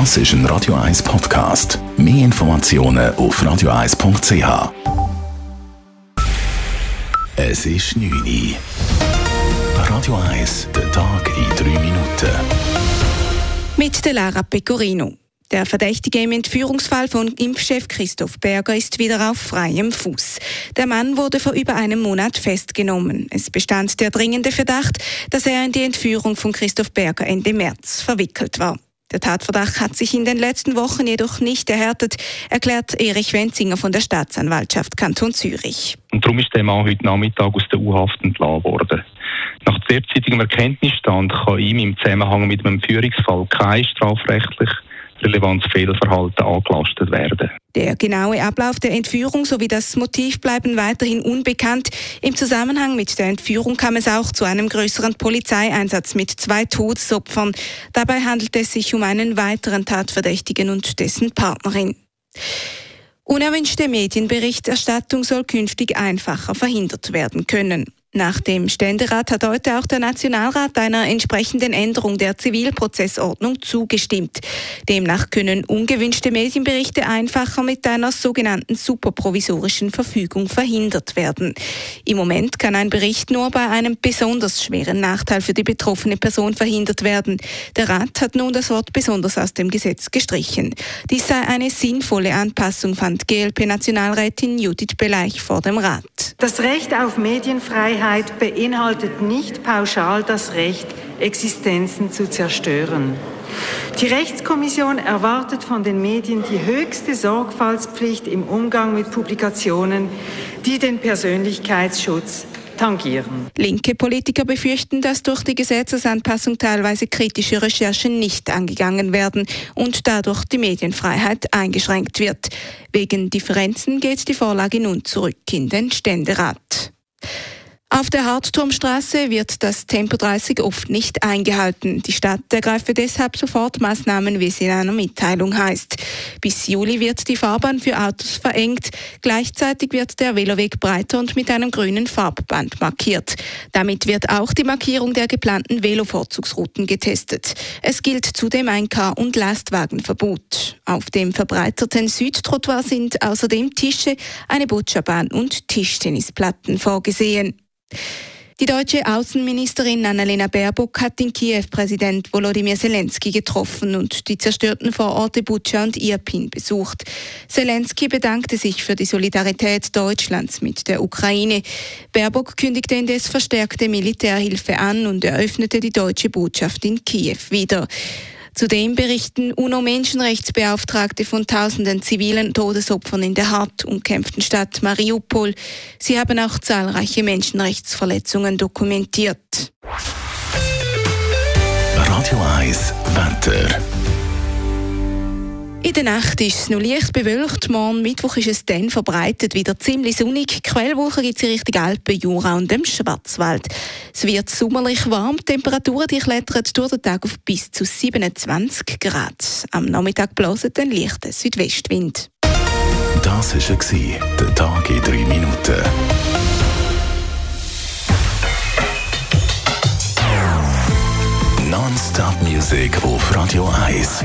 Das ist ein Radio 1 Podcast. Mehr Informationen auf radio1.ch. Es ist 9 Uhr. Radio 1, der Tag in 3 Minuten. Mit der Lara Pecorino. Der Verdächtige im Entführungsfall von Impfchef Christoph Berger ist wieder auf freiem Fuß. Der Mann wurde vor über einem Monat festgenommen. Es bestand der dringende Verdacht, dass er in die Entführung von Christoph Berger Ende März verwickelt war. Der Tatverdacht hat sich in den letzten Wochen jedoch nicht erhärtet, erklärt Erich Wenzinger von der Staatsanwaltschaft Kanton Zürich. Und darum ist der Mann heute Nachmittag aus der U-Haft entlassen worden. Nach derzeitigem Erkenntnisstand kann ihm im Zusammenhang mit einem Führungsfall kein strafrechtlich relevantes Fehlverhalten angelastet werden. Der genaue Ablauf der Entführung sowie das Motiv bleiben weiterhin unbekannt. Im Zusammenhang mit der Entführung kam es auch zu einem größeren Polizeieinsatz mit zwei Todesopfern. Dabei handelt es sich um einen weiteren Tatverdächtigen und dessen Partnerin. Unerwünschte Medienberichterstattung soll künftig einfacher verhindert werden können. Nach dem Ständerat hat heute auch der Nationalrat einer entsprechenden Änderung der Zivilprozessordnung zugestimmt. Demnach können ungewünschte Medienberichte einfacher mit einer sogenannten superprovisorischen Verfügung verhindert werden. Im Moment kann ein Bericht nur bei einem besonders schweren Nachteil für die betroffene Person verhindert werden. Der Rat hat nun das Wort besonders aus dem Gesetz gestrichen. Dies sei eine sinnvolle Anpassung, fand GLP-Nationalrätin Judith Beleich vor dem Rat. Das Recht auf Medienfreiheit Freiheit beinhaltet nicht pauschal das Recht, Existenzen zu zerstören. Die Rechtskommission erwartet von den Medien die höchste Sorgfaltspflicht im Umgang mit Publikationen, die den Persönlichkeitsschutz tangieren. Linke Politiker befürchten, dass durch die Gesetzesanpassung teilweise kritische Recherchen nicht angegangen werden und dadurch die Medienfreiheit eingeschränkt wird. Wegen Differenzen geht die Vorlage nun zurück in den Ständerat. Auf der Hartturmstraße wird das Tempo 30 oft nicht eingehalten. Die Stadt ergreife deshalb sofort Maßnahmen, wie es in einer Mitteilung heißt. Bis Juli wird die Fahrbahn für Autos verengt. Gleichzeitig wird der Veloweg breiter und mit einem grünen Farbband markiert. Damit wird auch die Markierung der geplanten Velovorzugsrouten getestet. Es gilt zudem ein Car- und Lastwagenverbot. Auf dem verbreiterten Südtrottoir sind außerdem Tische, eine Bocciabahn und Tischtennisplatten vorgesehen. Die deutsche Außenministerin Annalena Baerbock hat in Kiew Präsident Volodymyr Zelensky getroffen und die zerstörten Vororte Bucha und Irpin besucht. Zelensky bedankte sich für die Solidarität Deutschlands mit der Ukraine. Baerbock kündigte indes verstärkte Militärhilfe an und eröffnete die deutsche Botschaft in Kiew wieder. Zudem berichten UNO-Menschenrechtsbeauftragte von tausenden zivilen Todesopfern in der hart umkämpften Stadt Mariupol. Sie haben auch zahlreiche Menschenrechtsverletzungen dokumentiert. Radio 1 Wetter. Der Nacht ist es noch leicht bewölkt. Morgen Mittwoch ist es dann verbreitet wieder ziemlich sonnig. Quellwoche gibt es in Richtung Alpen, Jura und dem Schwarzwald. Es wird sommerlich warm. Die Temperaturen die klettern durch den Tag auf bis zu 27 Grad. Am Nachmittag bläst ein leichter Südwestwind. Das war der Tag in drei Minuten. Non-Stop-Musik auf Radio 1.